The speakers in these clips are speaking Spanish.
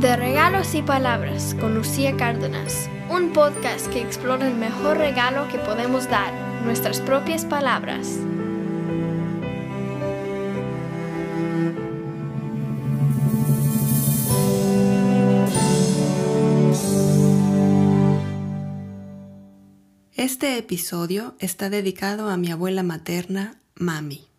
De Regalos y Palabras con Lucía Cárdenas, un podcast que explora el mejor regalo que podemos dar, nuestras propias palabras. Este episodio está dedicado a mi abuela materna, Mami.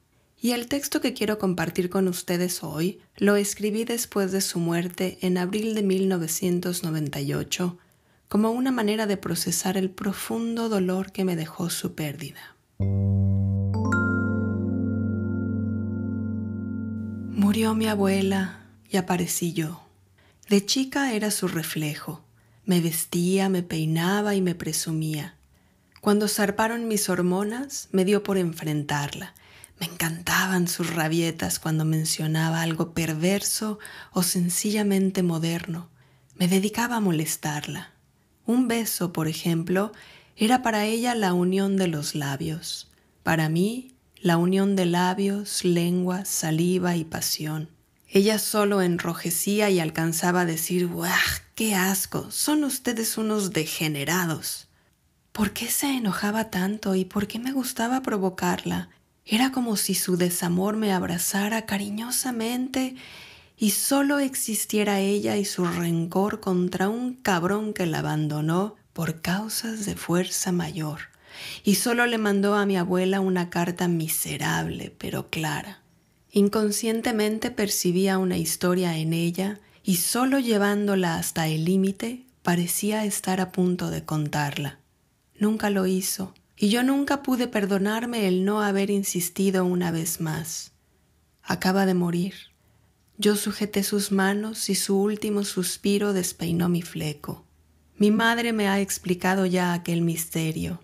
Y el texto que quiero compartir con ustedes hoy lo escribí después de su muerte en abril de 1998 como una manera de procesar el profundo dolor que me dejó su pérdida. Murió mi abuela y aparecí yo. De chica era su reflejo. Me vestía, me peinaba y me presumía. Cuando zarparon mis hormonas, me dio por enfrentarla me encantaban sus rabietas cuando mencionaba algo perverso o sencillamente moderno. Me dedicaba a molestarla. Un beso, por ejemplo, era para ella la unión de los labios. Para mí, la unión de labios, lengua, saliva y pasión. Ella solo enrojecía y alcanzaba a decir, ¡Guau! ¡Qué asco! Son ustedes unos degenerados. ¿Por qué se enojaba tanto y por qué me gustaba provocarla? Era como si su desamor me abrazara cariñosamente y solo existiera ella y su rencor contra un cabrón que la abandonó por causas de fuerza mayor. Y solo le mandó a mi abuela una carta miserable pero clara. Inconscientemente percibía una historia en ella y solo llevándola hasta el límite parecía estar a punto de contarla. Nunca lo hizo y yo nunca pude perdonarme el no haber insistido una vez más. Acaba de morir. Yo sujeté sus manos y su último suspiro despeinó mi fleco. Mi madre me ha explicado ya aquel misterio,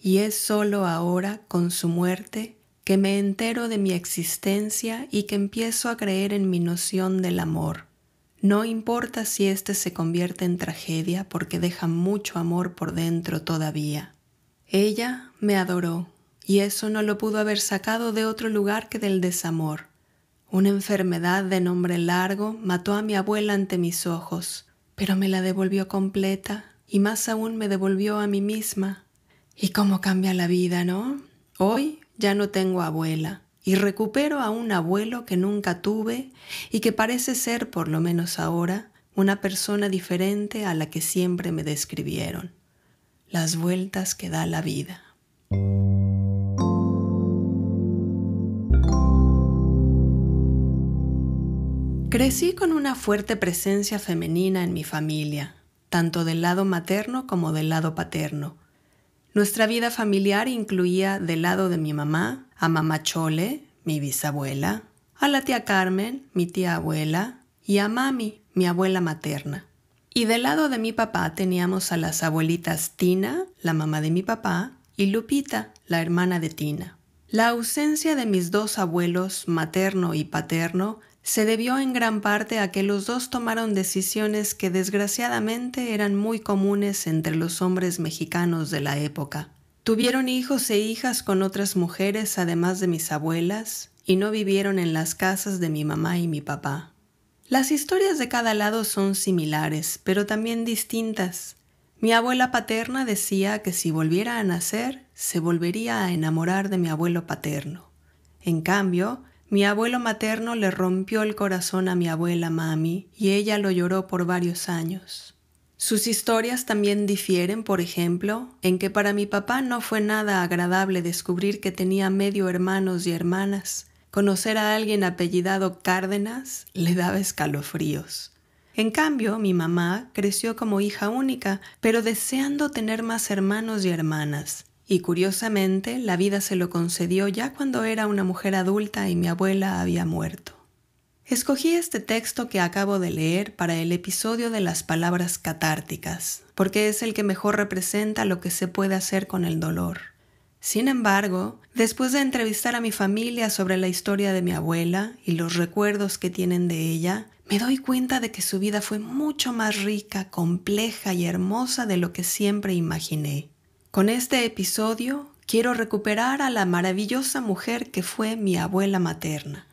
y es sólo ahora, con su muerte, que me entero de mi existencia y que empiezo a creer en mi noción del amor. No importa si éste se convierte en tragedia porque deja mucho amor por dentro todavía. Ella me adoró, y eso no lo pudo haber sacado de otro lugar que del desamor. Una enfermedad de nombre largo mató a mi abuela ante mis ojos, pero me la devolvió completa y más aún me devolvió a mí misma. ¿Y cómo cambia la vida, no? Hoy ya no tengo abuela y recupero a un abuelo que nunca tuve y que parece ser, por lo menos ahora, una persona diferente a la que siempre me describieron las vueltas que da la vida. Crecí con una fuerte presencia femenina en mi familia, tanto del lado materno como del lado paterno. Nuestra vida familiar incluía del lado de mi mamá a mamá Chole, mi bisabuela, a la tía Carmen, mi tía abuela, y a mami, mi abuela materna. Y del lado de mi papá teníamos a las abuelitas Tina, la mamá de mi papá, y Lupita, la hermana de Tina. La ausencia de mis dos abuelos, materno y paterno, se debió en gran parte a que los dos tomaron decisiones que desgraciadamente eran muy comunes entre los hombres mexicanos de la época. Tuvieron hijos e hijas con otras mujeres además de mis abuelas y no vivieron en las casas de mi mamá y mi papá. Las historias de cada lado son similares, pero también distintas. Mi abuela paterna decía que si volviera a nacer, se volvería a enamorar de mi abuelo paterno. En cambio, mi abuelo materno le rompió el corazón a mi abuela mami y ella lo lloró por varios años. Sus historias también difieren, por ejemplo, en que para mi papá no fue nada agradable descubrir que tenía medio hermanos y hermanas, Conocer a alguien apellidado Cárdenas le daba escalofríos. En cambio, mi mamá creció como hija única, pero deseando tener más hermanos y hermanas. Y curiosamente, la vida se lo concedió ya cuando era una mujer adulta y mi abuela había muerto. Escogí este texto que acabo de leer para el episodio de las palabras catárticas, porque es el que mejor representa lo que se puede hacer con el dolor. Sin embargo, después de entrevistar a mi familia sobre la historia de mi abuela y los recuerdos que tienen de ella, me doy cuenta de que su vida fue mucho más rica, compleja y hermosa de lo que siempre imaginé. Con este episodio quiero recuperar a la maravillosa mujer que fue mi abuela materna.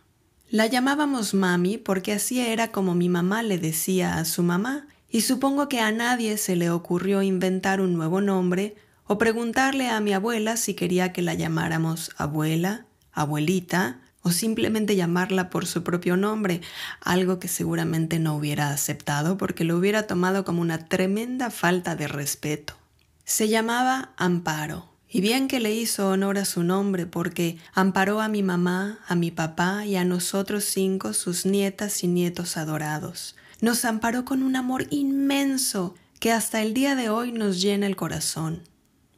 La llamábamos mami porque así era como mi mamá le decía a su mamá, y supongo que a nadie se le ocurrió inventar un nuevo nombre o preguntarle a mi abuela si quería que la llamáramos abuela, abuelita o simplemente llamarla por su propio nombre, algo que seguramente no hubiera aceptado porque lo hubiera tomado como una tremenda falta de respeto. Se llamaba Amparo, y bien que le hizo honor a su nombre porque amparó a mi mamá, a mi papá y a nosotros cinco, sus nietas y nietos adorados. Nos amparó con un amor inmenso que hasta el día de hoy nos llena el corazón.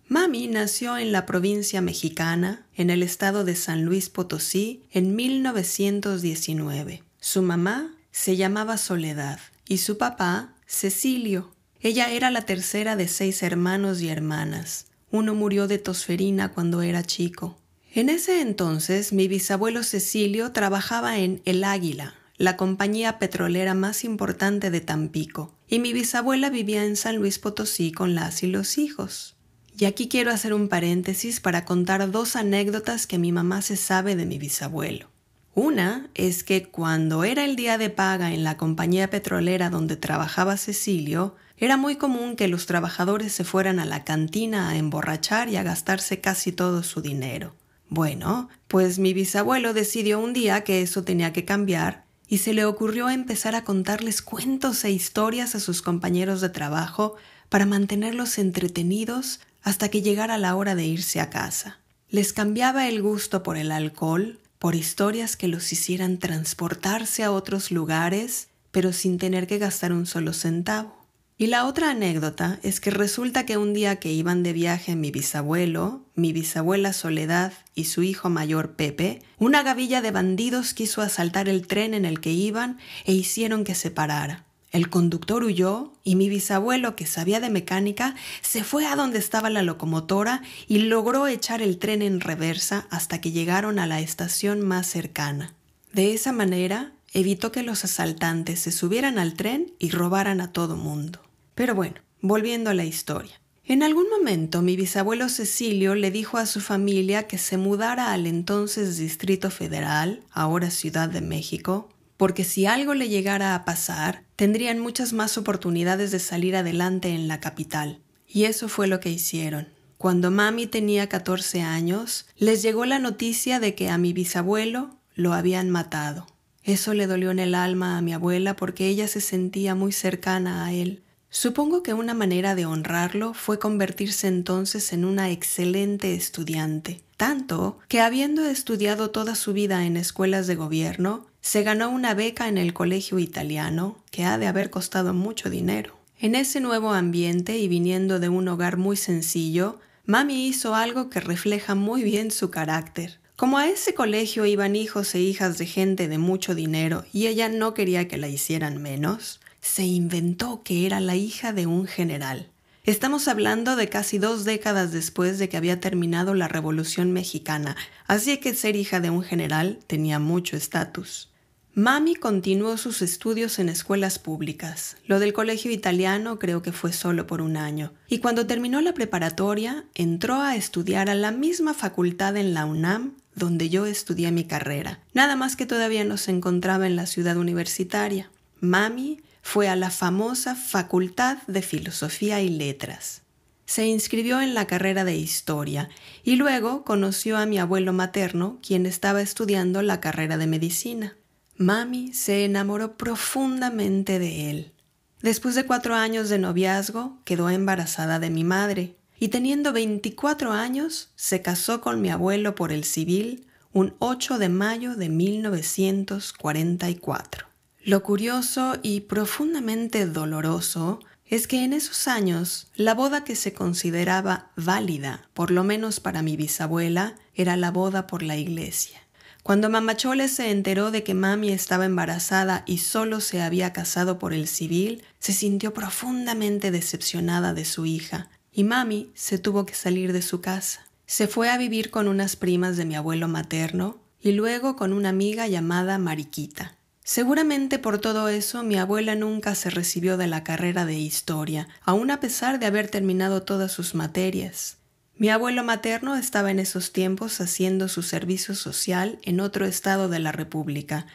Mami nació en la provincia mexicana, en el estado de San Luis Potosí, en 1919. Su mamá se llamaba Soledad y su papá Cecilio. Ella era la tercera de seis hermanos y hermanas. Uno murió de tosferina cuando era chico. En ese entonces mi bisabuelo Cecilio trabajaba en El Águila, la compañía petrolera más importante de Tampico, y mi bisabuela vivía en San Luis Potosí con las y los hijos. Y aquí quiero hacer un paréntesis para contar dos anécdotas que mi mamá se sabe de mi bisabuelo. Una es que cuando era el día de paga en la compañía petrolera donde trabajaba Cecilio, era muy común que los trabajadores se fueran a la cantina a emborrachar y a gastarse casi todo su dinero. Bueno, pues mi bisabuelo decidió un día que eso tenía que cambiar y se le ocurrió empezar a contarles cuentos e historias a sus compañeros de trabajo para mantenerlos entretenidos hasta que llegara la hora de irse a casa. Les cambiaba el gusto por el alcohol, por historias que los hicieran transportarse a otros lugares, pero sin tener que gastar un solo centavo. Y la otra anécdota es que resulta que un día que iban de viaje mi bisabuelo, mi bisabuela Soledad y su hijo mayor Pepe, una gavilla de bandidos quiso asaltar el tren en el que iban e hicieron que se parara. El conductor huyó y mi bisabuelo, que sabía de mecánica, se fue a donde estaba la locomotora y logró echar el tren en reversa hasta que llegaron a la estación más cercana. De esa manera, evitó que los asaltantes se subieran al tren y robaran a todo mundo. Pero bueno, volviendo a la historia. En algún momento mi bisabuelo Cecilio le dijo a su familia que se mudara al entonces Distrito Federal, ahora Ciudad de México, porque si algo le llegara a pasar, tendrían muchas más oportunidades de salir adelante en la capital. Y eso fue lo que hicieron. Cuando mami tenía 14 años, les llegó la noticia de que a mi bisabuelo lo habían matado. Eso le dolió en el alma a mi abuela porque ella se sentía muy cercana a él. Supongo que una manera de honrarlo fue convertirse entonces en una excelente estudiante, tanto que habiendo estudiado toda su vida en escuelas de gobierno, se ganó una beca en el colegio italiano que ha de haber costado mucho dinero. En ese nuevo ambiente y viniendo de un hogar muy sencillo, Mami hizo algo que refleja muy bien su carácter. Como a ese colegio iban hijos e hijas de gente de mucho dinero y ella no quería que la hicieran menos, se inventó que era la hija de un general. Estamos hablando de casi dos décadas después de que había terminado la Revolución Mexicana, así que ser hija de un general tenía mucho estatus. Mami continuó sus estudios en escuelas públicas. Lo del colegio italiano creo que fue solo por un año. Y cuando terminó la preparatoria, entró a estudiar a la misma facultad en la UNAM donde yo estudié mi carrera. Nada más que todavía no se encontraba en la ciudad universitaria. Mami fue a la famosa Facultad de Filosofía y Letras. Se inscribió en la carrera de Historia y luego conoció a mi abuelo materno, quien estaba estudiando la carrera de Medicina. Mami se enamoró profundamente de él. Después de cuatro años de noviazgo, quedó embarazada de mi madre y teniendo 24 años se casó con mi abuelo por el civil un 8 de mayo de 1944. Lo curioso y profundamente doloroso es que en esos años la boda que se consideraba válida, por lo menos para mi bisabuela, era la boda por la iglesia. Cuando Mamachole se enteró de que mami estaba embarazada y solo se había casado por el civil, se sintió profundamente decepcionada de su hija, y mami se tuvo que salir de su casa. Se fue a vivir con unas primas de mi abuelo materno y luego con una amiga llamada Mariquita. Seguramente por todo eso mi abuela nunca se recibió de la carrera de historia, aun a pesar de haber terminado todas sus materias. Mi abuelo materno estaba en esos tiempos haciendo su servicio social en otro estado de la República,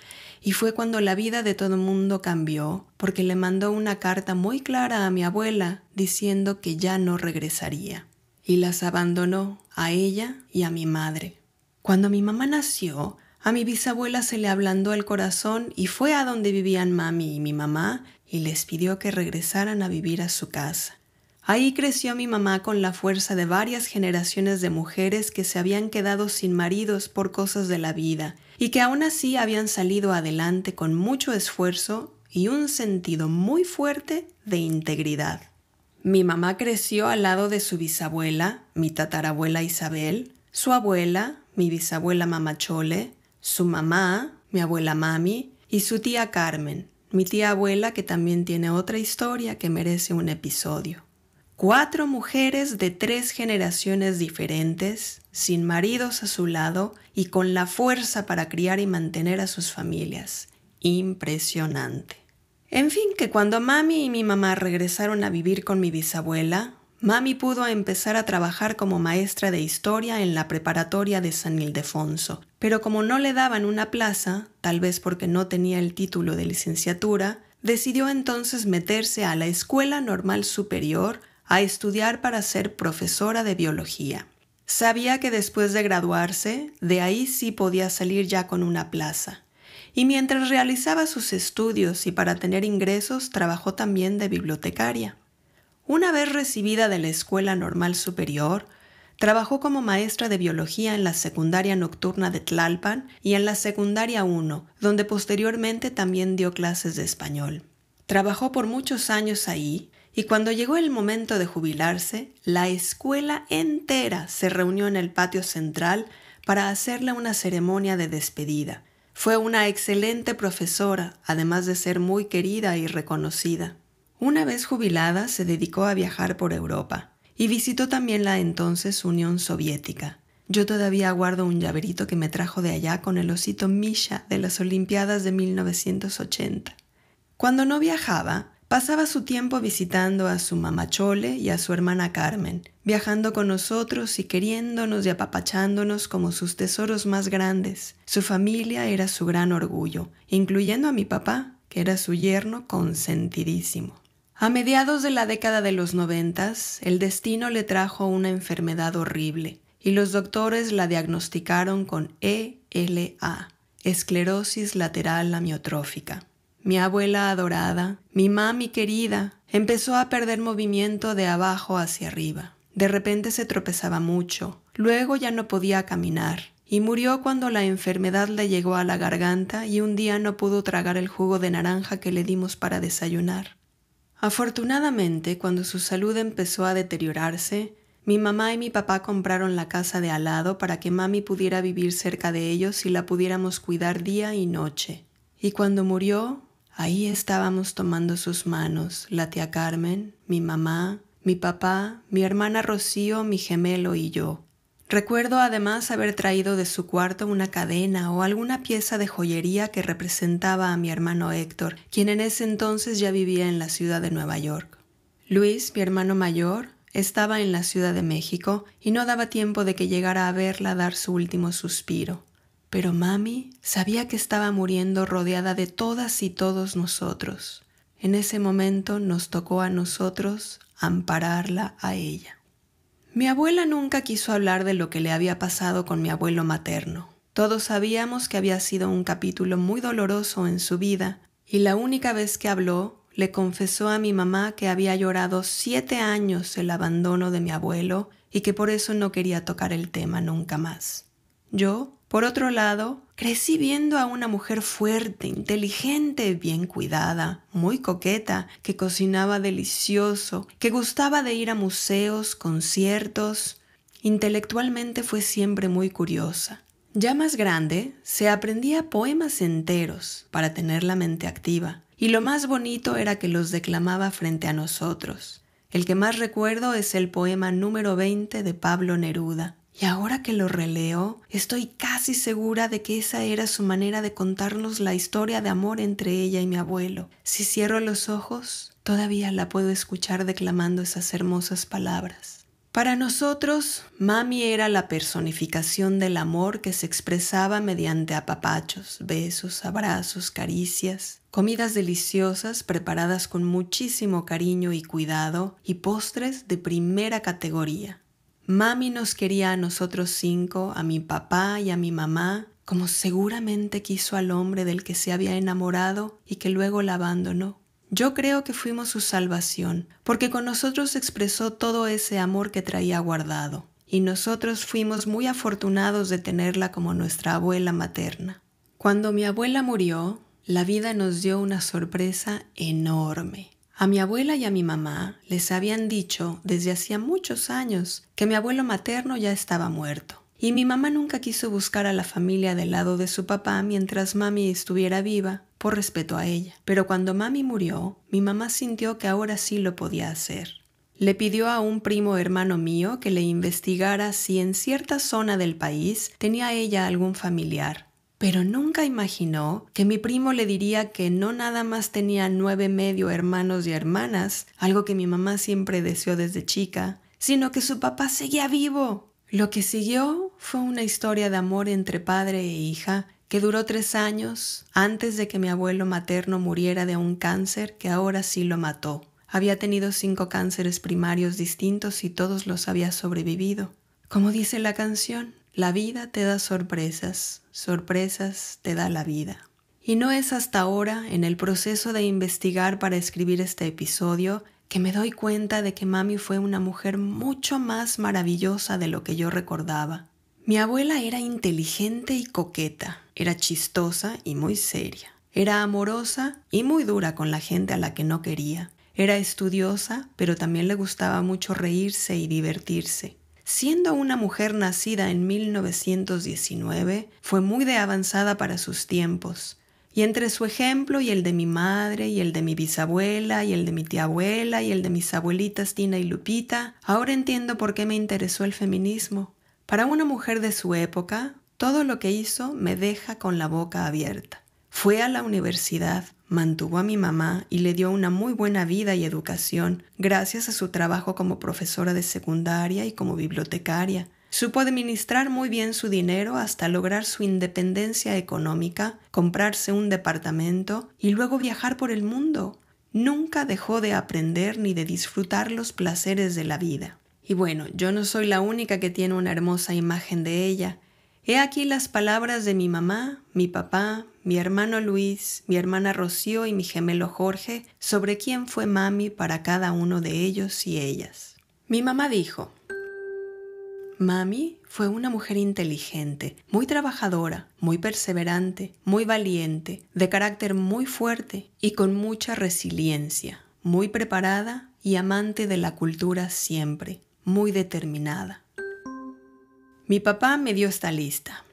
y fue cuando la vida de todo el mundo cambió, porque le mandó una carta muy clara a mi abuela diciendo que ya no regresaría, y las abandonó a ella y a mi madre. Cuando mi mamá nació, a mi bisabuela se le ablandó el corazón y fue a donde vivían mami y mi mamá y les pidió que regresaran a vivir a su casa. Ahí creció mi mamá con la fuerza de varias generaciones de mujeres que se habían quedado sin maridos por cosas de la vida y que aún así habían salido adelante con mucho esfuerzo y un sentido muy fuerte de integridad. Mi mamá creció al lado de su bisabuela, mi tatarabuela Isabel, su abuela, mi bisabuela Mamachole, su mamá, mi abuela Mami, y su tía Carmen, mi tía abuela que también tiene otra historia que merece un episodio. Cuatro mujeres de tres generaciones diferentes, sin maridos a su lado y con la fuerza para criar y mantener a sus familias. Impresionante. En fin, que cuando mami y mi mamá regresaron a vivir con mi bisabuela, Mami pudo empezar a trabajar como maestra de historia en la preparatoria de San Ildefonso, pero como no le daban una plaza, tal vez porque no tenía el título de licenciatura, decidió entonces meterse a la Escuela Normal Superior a estudiar para ser profesora de biología. Sabía que después de graduarse, de ahí sí podía salir ya con una plaza. Y mientras realizaba sus estudios y para tener ingresos, trabajó también de bibliotecaria. Una vez recibida de la Escuela Normal Superior, trabajó como maestra de biología en la secundaria nocturna de Tlalpan y en la secundaria 1, donde posteriormente también dio clases de español. Trabajó por muchos años ahí y cuando llegó el momento de jubilarse, la escuela entera se reunió en el patio central para hacerle una ceremonia de despedida. Fue una excelente profesora, además de ser muy querida y reconocida. Una vez jubilada, se dedicó a viajar por Europa y visitó también la entonces Unión Soviética. Yo todavía guardo un llaverito que me trajo de allá con el osito Misha de las Olimpiadas de 1980. Cuando no viajaba, pasaba su tiempo visitando a su mamá Chole y a su hermana Carmen, viajando con nosotros y queriéndonos y apapachándonos como sus tesoros más grandes. Su familia era su gran orgullo, incluyendo a mi papá, que era su yerno consentidísimo. A mediados de la década de los noventas, el destino le trajo una enfermedad horrible y los doctores la diagnosticaron con ELA, esclerosis lateral amiotrófica. Mi abuela adorada, mi mami querida, empezó a perder movimiento de abajo hacia arriba. De repente se tropezaba mucho, luego ya no podía caminar y murió cuando la enfermedad le llegó a la garganta y un día no pudo tragar el jugo de naranja que le dimos para desayunar. Afortunadamente, cuando su salud empezó a deteriorarse, mi mamá y mi papá compraron la casa de al lado para que mami pudiera vivir cerca de ellos y la pudiéramos cuidar día y noche. Y cuando murió, ahí estábamos tomando sus manos, la tía Carmen, mi mamá, mi papá, mi hermana Rocío, mi gemelo y yo. Recuerdo además haber traído de su cuarto una cadena o alguna pieza de joyería que representaba a mi hermano Héctor, quien en ese entonces ya vivía en la ciudad de Nueva York. Luis, mi hermano mayor, estaba en la Ciudad de México y no daba tiempo de que llegara a verla dar su último suspiro. Pero mami sabía que estaba muriendo rodeada de todas y todos nosotros. En ese momento nos tocó a nosotros ampararla a ella. Mi abuela nunca quiso hablar de lo que le había pasado con mi abuelo materno. Todos sabíamos que había sido un capítulo muy doloroso en su vida, y la única vez que habló le confesó a mi mamá que había llorado siete años el abandono de mi abuelo y que por eso no quería tocar el tema nunca más. Yo, por otro lado, crecí viendo a una mujer fuerte, inteligente, bien cuidada, muy coqueta, que cocinaba delicioso, que gustaba de ir a museos, conciertos. Intelectualmente fue siempre muy curiosa. Ya más grande, se aprendía poemas enteros para tener la mente activa, y lo más bonito era que los declamaba frente a nosotros. El que más recuerdo es el poema número 20 de Pablo Neruda, y ahora que lo releo, estoy casi segura de que esa era su manera de contarnos la historia de amor entre ella y mi abuelo. Si cierro los ojos, todavía la puedo escuchar declamando esas hermosas palabras. Para nosotros, mami era la personificación del amor que se expresaba mediante apapachos, besos, abrazos, caricias, comidas deliciosas preparadas con muchísimo cariño y cuidado y postres de primera categoría. Mami nos quería a nosotros cinco, a mi papá y a mi mamá, como seguramente quiso al hombre del que se había enamorado y que luego la abandonó. Yo creo que fuimos su salvación, porque con nosotros expresó todo ese amor que traía guardado, y nosotros fuimos muy afortunados de tenerla como nuestra abuela materna. Cuando mi abuela murió, la vida nos dio una sorpresa enorme. A mi abuela y a mi mamá les habían dicho desde hacía muchos años que mi abuelo materno ya estaba muerto. Y mi mamá nunca quiso buscar a la familia del lado de su papá mientras mami estuviera viva, por respeto a ella. Pero cuando mami murió, mi mamá sintió que ahora sí lo podía hacer. Le pidió a un primo hermano mío que le investigara si en cierta zona del país tenía ella algún familiar. Pero nunca imaginó que mi primo le diría que no nada más tenía nueve medio hermanos y hermanas, algo que mi mamá siempre deseó desde chica, sino que su papá seguía vivo. Lo que siguió fue una historia de amor entre padre e hija que duró tres años antes de que mi abuelo materno muriera de un cáncer que ahora sí lo mató. Había tenido cinco cánceres primarios distintos y todos los había sobrevivido. Como dice la canción, la vida te da sorpresas, sorpresas te da la vida. Y no es hasta ahora, en el proceso de investigar para escribir este episodio, que me doy cuenta de que mami fue una mujer mucho más maravillosa de lo que yo recordaba. Mi abuela era inteligente y coqueta, era chistosa y muy seria, era amorosa y muy dura con la gente a la que no quería, era estudiosa, pero también le gustaba mucho reírse y divertirse. Siendo una mujer nacida en 1919, fue muy de avanzada para sus tiempos, y entre su ejemplo y el de mi madre, y el de mi bisabuela, y el de mi tía abuela, y el de mis abuelitas Tina y Lupita, ahora entiendo por qué me interesó el feminismo. Para una mujer de su época, todo lo que hizo me deja con la boca abierta. Fue a la universidad, mantuvo a mi mamá y le dio una muy buena vida y educación gracias a su trabajo como profesora de secundaria y como bibliotecaria. Supo administrar muy bien su dinero hasta lograr su independencia económica, comprarse un departamento y luego viajar por el mundo. Nunca dejó de aprender ni de disfrutar los placeres de la vida. Y bueno, yo no soy la única que tiene una hermosa imagen de ella. He aquí las palabras de mi mamá, mi papá, mi hermano Luis, mi hermana Rocío y mi gemelo Jorge sobre quién fue mami para cada uno de ellos y ellas. Mi mamá dijo, Mami fue una mujer inteligente, muy trabajadora, muy perseverante, muy valiente, de carácter muy fuerte y con mucha resiliencia, muy preparada y amante de la cultura siempre, muy determinada. Mi papá me dio esta lista.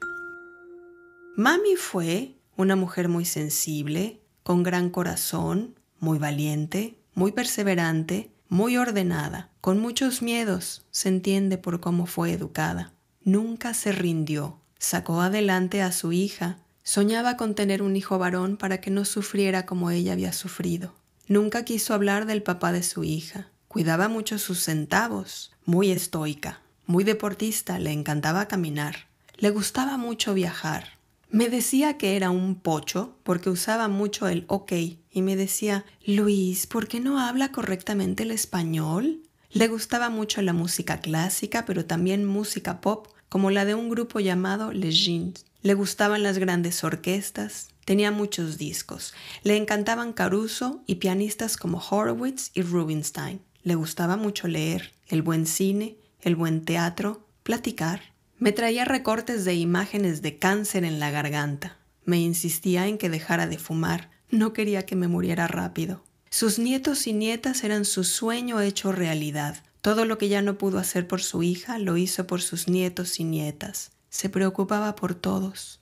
Mami fue una mujer muy sensible, con gran corazón, muy valiente, muy perseverante, muy ordenada, con muchos miedos, se entiende por cómo fue educada. Nunca se rindió, sacó adelante a su hija, soñaba con tener un hijo varón para que no sufriera como ella había sufrido. Nunca quiso hablar del papá de su hija, cuidaba mucho sus centavos, muy estoica, muy deportista, le encantaba caminar, le gustaba mucho viajar, me decía que era un pocho porque usaba mucho el ok y me decía, Luis, ¿por qué no habla correctamente el español? Le gustaba mucho la música clásica, pero también música pop, como la de un grupo llamado Les Jeans. Le gustaban las grandes orquestas, tenía muchos discos. Le encantaban Caruso y pianistas como Horowitz y Rubinstein. Le gustaba mucho leer, el buen cine, el buen teatro, platicar. Me traía recortes de imágenes de cáncer en la garganta. Me insistía en que dejara de fumar. No quería que me muriera rápido. Sus nietos y nietas eran su sueño hecho realidad. Todo lo que ya no pudo hacer por su hija lo hizo por sus nietos y nietas. Se preocupaba por todos.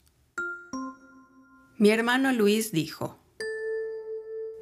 Mi hermano Luis dijo,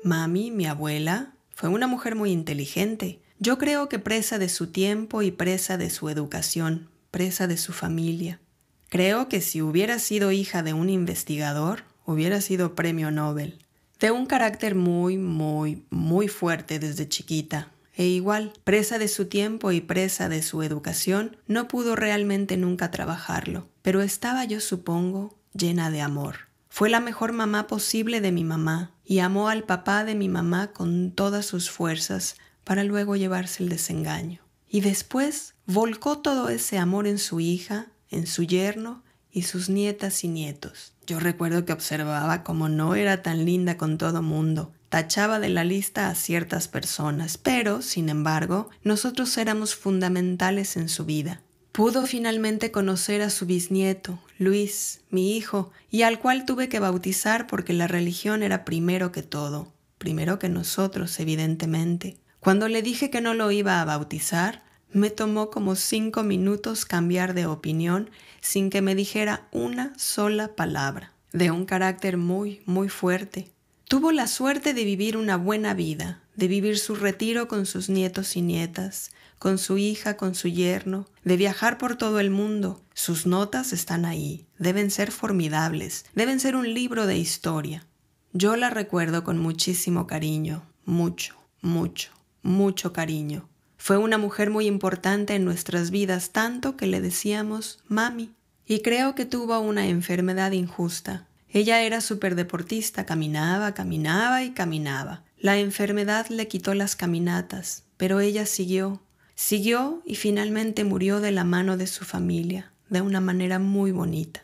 Mami, mi abuela, fue una mujer muy inteligente. Yo creo que presa de su tiempo y presa de su educación, presa de su familia. Creo que si hubiera sido hija de un investigador, hubiera sido premio Nobel. De un carácter muy, muy, muy fuerte desde chiquita. e igual, presa de su tiempo y presa de su educación, no pudo realmente nunca trabajarlo, pero estaba yo supongo llena de amor. Fue la mejor mamá posible de mi mamá y amó al papá de mi mamá con todas sus fuerzas para luego llevarse el desengaño. Y después volcó todo ese amor en su hija, en su yerno y sus nietas y nietos. Yo recuerdo que observaba como no era tan linda con todo mundo, tachaba de la lista a ciertas personas, pero, sin embargo, nosotros éramos fundamentales en su vida. Pudo finalmente conocer a su bisnieto, Luis, mi hijo, y al cual tuve que bautizar porque la religión era primero que todo, primero que nosotros, evidentemente. Cuando le dije que no lo iba a bautizar, me tomó como cinco minutos cambiar de opinión sin que me dijera una sola palabra, de un carácter muy, muy fuerte, Tuvo la suerte de vivir una buena vida, de vivir su retiro con sus nietos y nietas, con su hija, con su yerno, de viajar por todo el mundo. Sus notas están ahí, deben ser formidables, deben ser un libro de historia. Yo la recuerdo con muchísimo cariño, mucho, mucho, mucho cariño. Fue una mujer muy importante en nuestras vidas, tanto que le decíamos mami. Y creo que tuvo una enfermedad injusta, ella era deportista, caminaba, caminaba y caminaba. La enfermedad le quitó las caminatas, pero ella siguió, siguió y finalmente murió de la mano de su familia, de una manera muy bonita.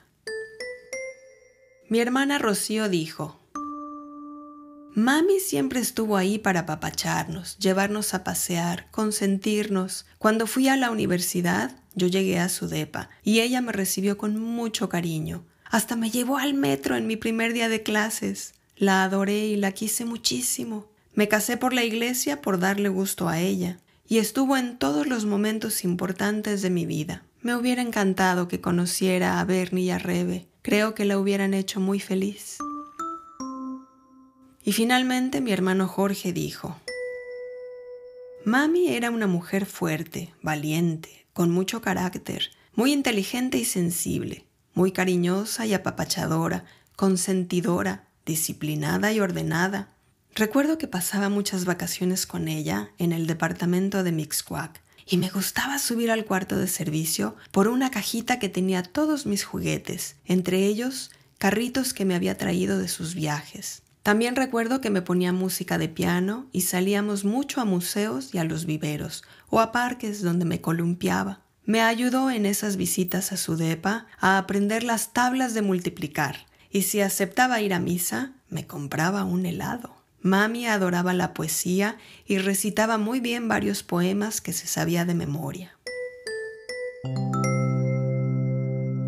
Mi hermana Rocío dijo, Mami siempre estuvo ahí para apapacharnos, llevarnos a pasear, consentirnos. Cuando fui a la universidad, yo llegué a su depa y ella me recibió con mucho cariño. Hasta me llevó al metro en mi primer día de clases. La adoré y la quise muchísimo. Me casé por la iglesia por darle gusto a ella, y estuvo en todos los momentos importantes de mi vida. Me hubiera encantado que conociera a Bernie y a Rebe. Creo que la hubieran hecho muy feliz. Y finalmente mi hermano Jorge dijo, Mami era una mujer fuerte, valiente, con mucho carácter, muy inteligente y sensible muy cariñosa y apapachadora, consentidora, disciplinada y ordenada. Recuerdo que pasaba muchas vacaciones con ella en el departamento de Mixcoac y me gustaba subir al cuarto de servicio por una cajita que tenía todos mis juguetes, entre ellos carritos que me había traído de sus viajes. También recuerdo que me ponía música de piano y salíamos mucho a museos y a los viveros o a parques donde me columpiaba. Me ayudó en esas visitas a su depa a aprender las tablas de multiplicar y si aceptaba ir a misa, me compraba un helado. Mami adoraba la poesía y recitaba muy bien varios poemas que se sabía de memoria.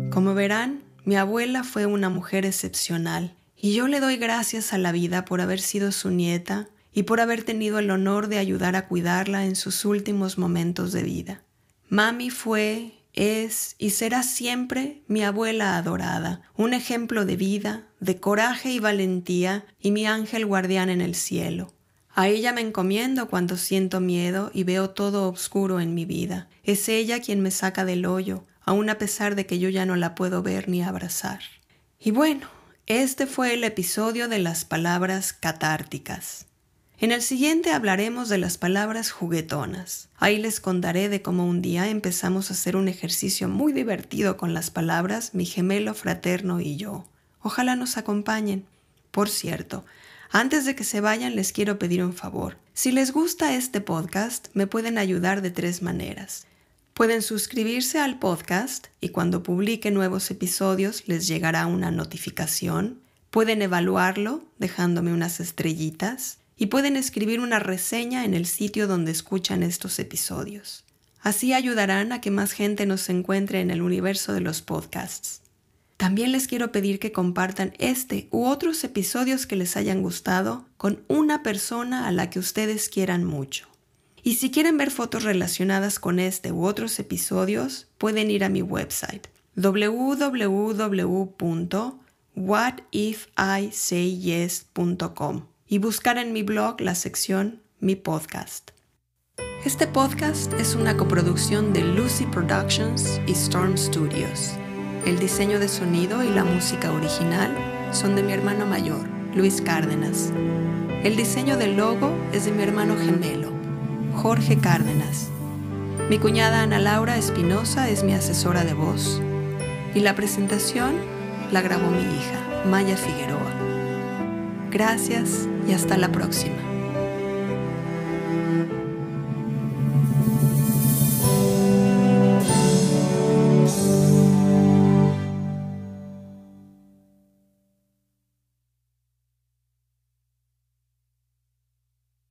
Como verán, mi abuela fue una mujer excepcional y yo le doy gracias a la vida por haber sido su nieta y por haber tenido el honor de ayudar a cuidarla en sus últimos momentos de vida. Mami fue, es y será siempre mi abuela adorada, un ejemplo de vida, de coraje y valentía y mi ángel guardián en el cielo. A ella me encomiendo cuando siento miedo y veo todo oscuro en mi vida. Es ella quien me saca del hoyo, aun a pesar de que yo ya no la puedo ver ni abrazar. Y bueno, este fue el episodio de las palabras catárticas. En el siguiente hablaremos de las palabras juguetonas. Ahí les contaré de cómo un día empezamos a hacer un ejercicio muy divertido con las palabras mi gemelo fraterno y yo. Ojalá nos acompañen. Por cierto, antes de que se vayan les quiero pedir un favor. Si les gusta este podcast, me pueden ayudar de tres maneras. Pueden suscribirse al podcast y cuando publique nuevos episodios les llegará una notificación. Pueden evaluarlo dejándome unas estrellitas y pueden escribir una reseña en el sitio donde escuchan estos episodios. Así ayudarán a que más gente nos encuentre en el universo de los podcasts. También les quiero pedir que compartan este u otros episodios que les hayan gustado con una persona a la que ustedes quieran mucho. Y si quieren ver fotos relacionadas con este u otros episodios, pueden ir a mi website www.whatifisayes.com y buscar en mi blog la sección Mi Podcast. Este podcast es una coproducción de Lucy Productions y Storm Studios. El diseño de sonido y la música original son de mi hermano mayor, Luis Cárdenas. El diseño del logo es de mi hermano gemelo, Jorge Cárdenas. Mi cuñada Ana Laura Espinosa es mi asesora de voz y la presentación la grabó mi hija, Maya Figueroa. Gracias y hasta la próxima.